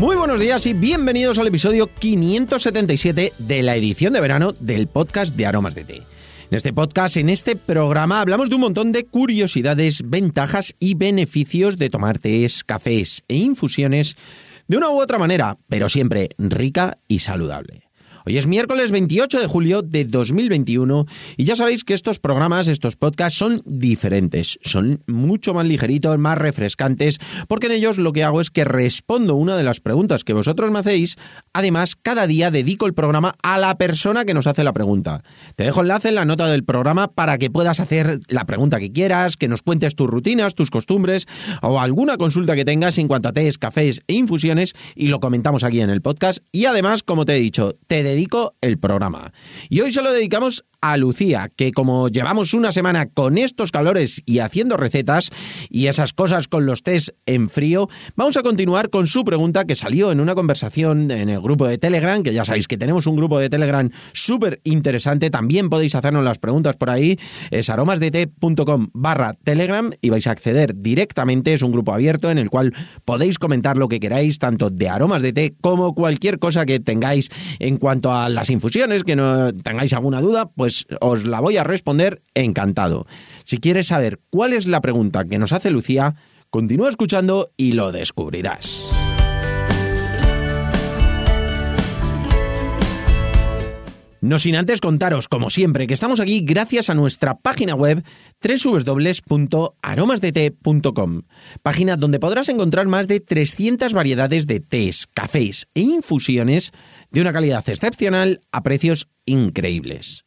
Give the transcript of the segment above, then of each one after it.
Muy buenos días y bienvenidos al episodio 577 de la edición de verano del podcast de Aromas de Té. En este podcast, en este programa, hablamos de un montón de curiosidades, ventajas y beneficios de tomar tés, cafés e infusiones de una u otra manera, pero siempre rica y saludable. Hoy es miércoles 28 de julio de 2021 y ya sabéis que estos programas, estos podcasts son diferentes, son mucho más ligeritos, más refrescantes, porque en ellos lo que hago es que respondo una de las preguntas que vosotros me hacéis. Además, cada día dedico el programa a la persona que nos hace la pregunta. Te dejo enlace en la nota del programa para que puedas hacer la pregunta que quieras, que nos cuentes tus rutinas, tus costumbres o alguna consulta que tengas en cuanto a tés, cafés e infusiones y lo comentamos aquí en el podcast. Y además, como te he dicho, te dedico el programa. Y hoy se lo dedicamos a Lucía, que como llevamos una semana con estos calores y haciendo recetas y esas cosas con los test en frío, vamos a continuar con su pregunta que salió en una conversación en el grupo de Telegram, que ya sabéis que tenemos un grupo de Telegram súper interesante, también podéis hacernos las preguntas por ahí, es aromasdt.com barra Telegram y vais a acceder directamente, es un grupo abierto en el cual podéis comentar lo que queráis, tanto de aromas de té como cualquier cosa que tengáis en cuanto a las infusiones, que no tengáis alguna duda, pues os la voy a responder encantado. Si quieres saber cuál es la pregunta que nos hace Lucía, continúa escuchando y lo descubrirás. No sin antes contaros, como siempre, que estamos aquí gracias a nuestra página web www.aromasdete.com, página donde podrás encontrar más de 300 variedades de tés, cafés e infusiones de una calidad excepcional a precios increíbles.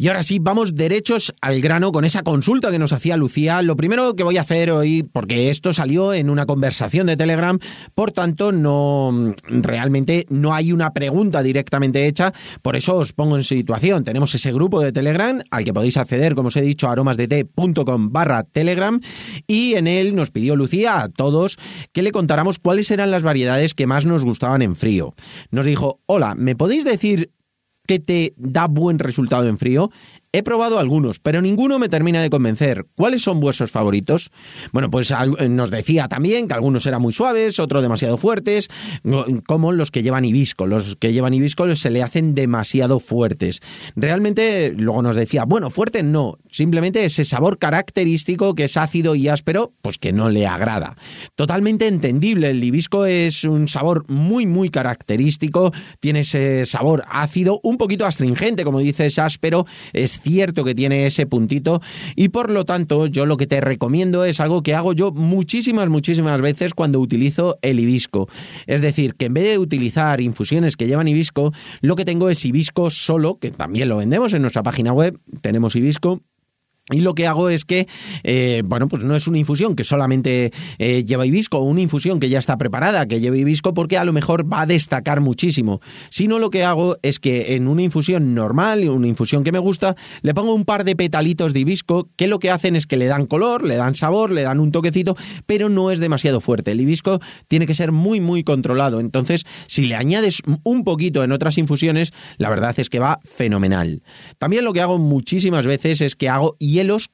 Y ahora sí, vamos derechos al grano con esa consulta que nos hacía Lucía. Lo primero que voy a hacer hoy, porque esto salió en una conversación de Telegram, por tanto, no realmente no hay una pregunta directamente hecha, por eso os pongo en situación. Tenemos ese grupo de Telegram al que podéis acceder, como os he dicho, aromasdt.com barra Telegram, y en él nos pidió Lucía a todos que le contáramos cuáles eran las variedades que más nos gustaban en frío. Nos dijo, hola, ¿me podéis decir que te da buen resultado en frío? He probado algunos, pero ninguno me termina de convencer. ¿Cuáles son vuestros favoritos? Bueno, pues nos decía también que algunos eran muy suaves, otros demasiado fuertes, como los que llevan hibisco. Los que llevan hibisco se le hacen demasiado fuertes. Realmente, luego nos decía, bueno, fuerte no, simplemente ese sabor característico que es ácido y áspero, pues que no le agrada. Totalmente entendible, el hibisco es un sabor muy, muy característico, tiene ese sabor ácido, un poquito astringente, como dices, áspero, cierto que tiene ese puntito y por lo tanto yo lo que te recomiendo es algo que hago yo muchísimas, muchísimas veces cuando utilizo el hibisco. Es decir, que en vez de utilizar infusiones que llevan hibisco, lo que tengo es hibisco solo, que también lo vendemos en nuestra página web, tenemos hibisco y lo que hago es que, eh, bueno, pues no es una infusión que solamente eh, lleva hibisco, una infusión que ya está preparada, que lleva hibisco, porque a lo mejor va a destacar muchísimo. Sino lo que hago es que en una infusión normal, una infusión que me gusta, le pongo un par de petalitos de hibisco, que lo que hacen es que le dan color, le dan sabor, le dan un toquecito, pero no es demasiado fuerte. El hibisco tiene que ser muy, muy controlado. Entonces, si le añades un poquito en otras infusiones, la verdad es que va fenomenal. También lo que hago muchísimas veces es que hago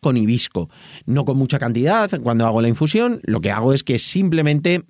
con hibisco. No con mucha cantidad cuando hago la infusión, lo que hago es que simplemente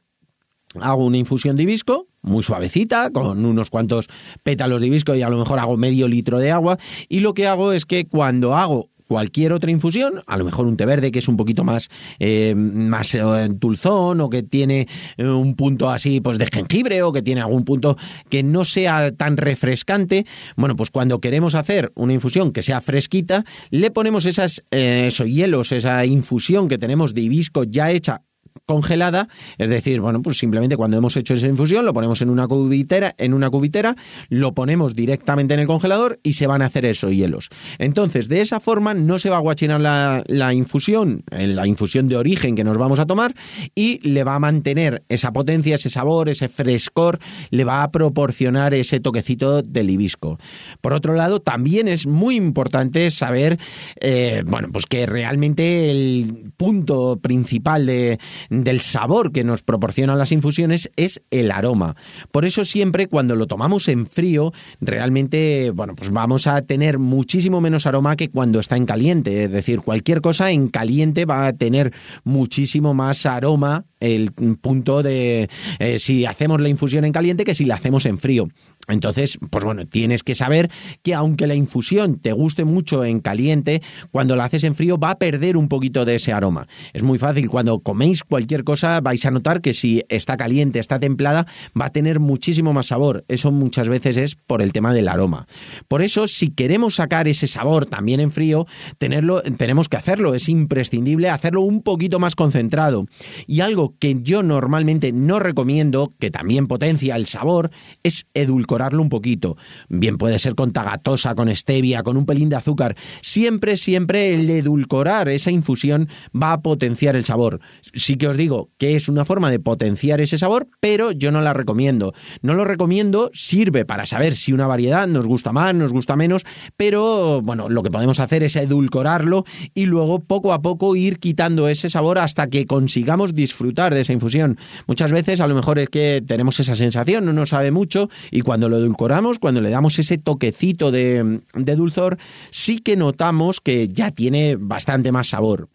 hago una infusión de hibisco muy suavecita, con unos cuantos pétalos de hibisco y a lo mejor hago medio litro de agua. Y lo que hago es que cuando hago cualquier otra infusión, a lo mejor un té verde que es un poquito más, eh, más eh, dulzón o que tiene eh, un punto así pues de jengibre o que tiene algún punto que no sea tan refrescante, bueno, pues cuando queremos hacer una infusión que sea fresquita, le ponemos esas, esos hielos, esa infusión que tenemos de hibisco ya hecha congelada, es decir, bueno, pues simplemente cuando hemos hecho esa infusión lo ponemos en una cubitera, en una cubitera, lo ponemos directamente en el congelador y se van a hacer esos hielos. Entonces, de esa forma no se va a guachinar la, la infusión, eh, la infusión de origen que nos vamos a tomar y le va a mantener esa potencia, ese sabor, ese frescor, le va a proporcionar ese toquecito del hibisco. Por otro lado, también es muy importante saber, eh, bueno, pues que realmente el punto principal de del sabor que nos proporcionan las infusiones es el aroma. Por eso siempre cuando lo tomamos en frío, realmente, bueno, pues vamos a tener muchísimo menos aroma que cuando está en caliente. Es decir, cualquier cosa en caliente va a tener muchísimo más aroma el punto de eh, si hacemos la infusión en caliente que si la hacemos en frío. Entonces, pues bueno, tienes que saber que aunque la infusión te guste mucho en caliente, cuando la haces en frío va a perder un poquito de ese aroma. Es muy fácil, cuando coméis cualquier cosa vais a notar que si está caliente, está templada, va a tener muchísimo más sabor. Eso muchas veces es por el tema del aroma. Por eso, si queremos sacar ese sabor también en frío, tenerlo, tenemos que hacerlo. Es imprescindible hacerlo un poquito más concentrado. Y algo que yo normalmente no recomiendo, que también potencia el sabor, es edulcorar un poquito. Bien puede ser con tagatosa, con stevia, con un pelín de azúcar. Siempre, siempre el edulcorar esa infusión va a potenciar el sabor. Sí que os digo que es una forma de potenciar ese sabor, pero yo no la recomiendo. No lo recomiendo, sirve para saber si una variedad nos gusta más, nos gusta menos, pero bueno, lo que podemos hacer es edulcorarlo y luego poco a poco ir quitando ese sabor hasta que consigamos disfrutar de esa infusión. Muchas veces a lo mejor es que tenemos esa sensación, no nos sabe mucho y cuando lo edulcoramos, cuando le damos ese toquecito de, de dulzor, sí que notamos que ya tiene bastante más sabor.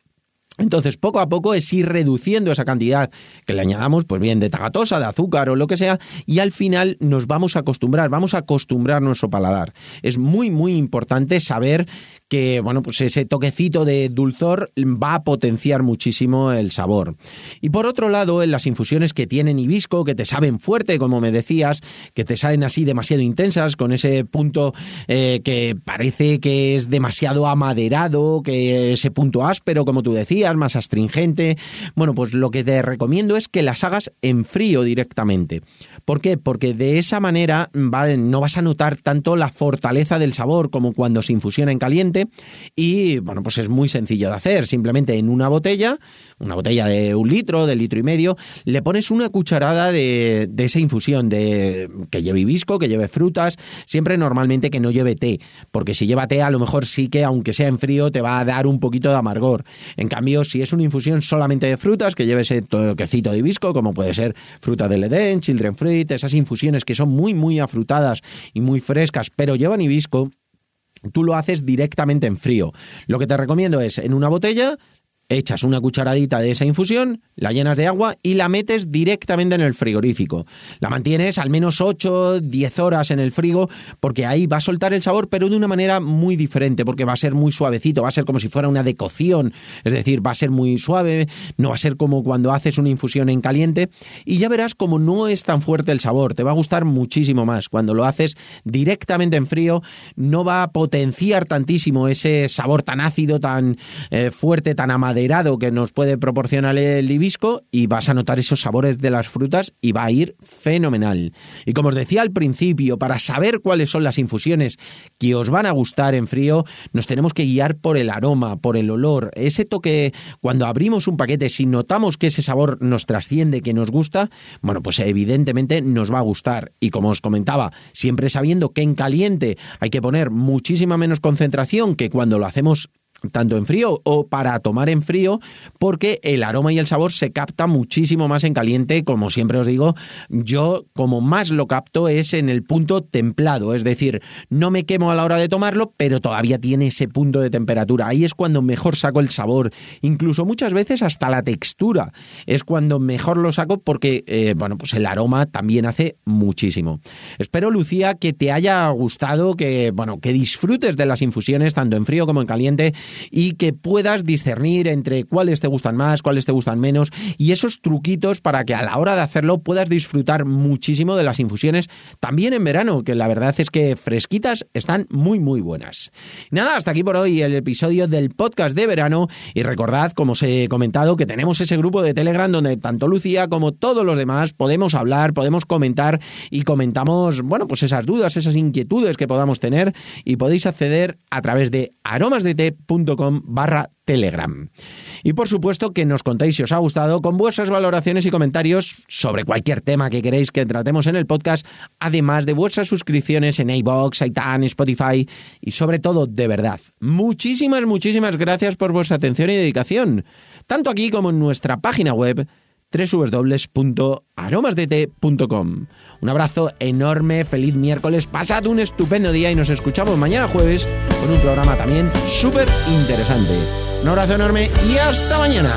Entonces, poco a poco es ir reduciendo esa cantidad que le añadamos, pues bien, de tagatosa, de azúcar o lo que sea, y al final nos vamos a acostumbrar, vamos a acostumbrar nuestro paladar. Es muy, muy importante saber que, bueno, pues ese toquecito de dulzor va a potenciar muchísimo el sabor. Y por otro lado, en las infusiones que tienen hibisco, que te saben fuerte, como me decías, que te saben así demasiado intensas, con ese punto eh, que parece que es demasiado amaderado, que ese punto áspero, como tú decías, más astringente, bueno, pues lo que te recomiendo es que las hagas en frío directamente. ¿Por qué? Porque de esa manera no vas a notar tanto la fortaleza del sabor como cuando se infusiona en caliente, y bueno, pues es muy sencillo de hacer. Simplemente en una botella, una botella de un litro, de litro y medio, le pones una cucharada de, esa infusión de que lleve hibisco, que lleve frutas, siempre normalmente que no lleve té, porque si lleva té a lo mejor sí que aunque sea en frío te va a dar un poquito de amargor. En cambio, si es una infusión solamente de frutas, que lleve ese toquecito de hibisco, como puede ser fruta del Edén, children fruit, esas infusiones que son muy muy afrutadas y muy frescas, pero llevan hibisco, tú lo haces directamente en frío. Lo que te recomiendo es en una botella echas una cucharadita de esa infusión, la llenas de agua y la metes directamente en el frigorífico. La mantienes al menos 8, 10 horas en el frigo porque ahí va a soltar el sabor pero de una manera muy diferente porque va a ser muy suavecito, va a ser como si fuera una decocción, es decir, va a ser muy suave, no va a ser como cuando haces una infusión en caliente y ya verás como no es tan fuerte el sabor, te va a gustar muchísimo más. Cuando lo haces directamente en frío no va a potenciar tantísimo ese sabor tan ácido, tan eh, fuerte, tan que nos puede proporcionar el hibisco y vas a notar esos sabores de las frutas y va a ir fenomenal. Y como os decía al principio, para saber cuáles son las infusiones que os van a gustar en frío, nos tenemos que guiar por el aroma, por el olor, ese toque cuando abrimos un paquete, si notamos que ese sabor nos trasciende, que nos gusta, bueno, pues evidentemente nos va a gustar. Y como os comentaba, siempre sabiendo que en caliente hay que poner muchísima menos concentración que cuando lo hacemos tanto en frío o para tomar en frío, porque el aroma y el sabor se capta muchísimo más en caliente, como siempre os digo, yo como más lo capto es en el punto templado, es decir, no me quemo a la hora de tomarlo, pero todavía tiene ese punto de temperatura, ahí es cuando mejor saco el sabor, incluso muchas veces hasta la textura, es cuando mejor lo saco porque, eh, bueno, pues el aroma también hace muchísimo. Espero, Lucía, que te haya gustado, que, bueno, que disfrutes de las infusiones tanto en frío como en caliente, y que puedas discernir entre cuáles te gustan más, cuáles te gustan menos y esos truquitos para que a la hora de hacerlo puedas disfrutar muchísimo de las infusiones también en verano, que la verdad es que fresquitas están muy muy buenas. Nada, hasta aquí por hoy el episodio del podcast de verano y recordad, como os he comentado, que tenemos ese grupo de Telegram donde tanto Lucía como todos los demás podemos hablar, podemos comentar y comentamos, bueno, pues esas dudas, esas inquietudes que podamos tener y podéis acceder a través de barra telegram. Y por supuesto que nos contéis si os ha gustado con vuestras valoraciones y comentarios sobre cualquier tema que queréis que tratemos en el podcast, además de vuestras suscripciones en iBox, iTunes, Spotify y sobre todo, de verdad, muchísimas, muchísimas gracias por vuestra atención y dedicación, tanto aquí como en nuestra página web www.aromasdete.com. Un abrazo enorme, feliz miércoles, pasad un estupendo día y nos escuchamos mañana jueves con un programa también súper interesante. Un abrazo enorme y hasta mañana.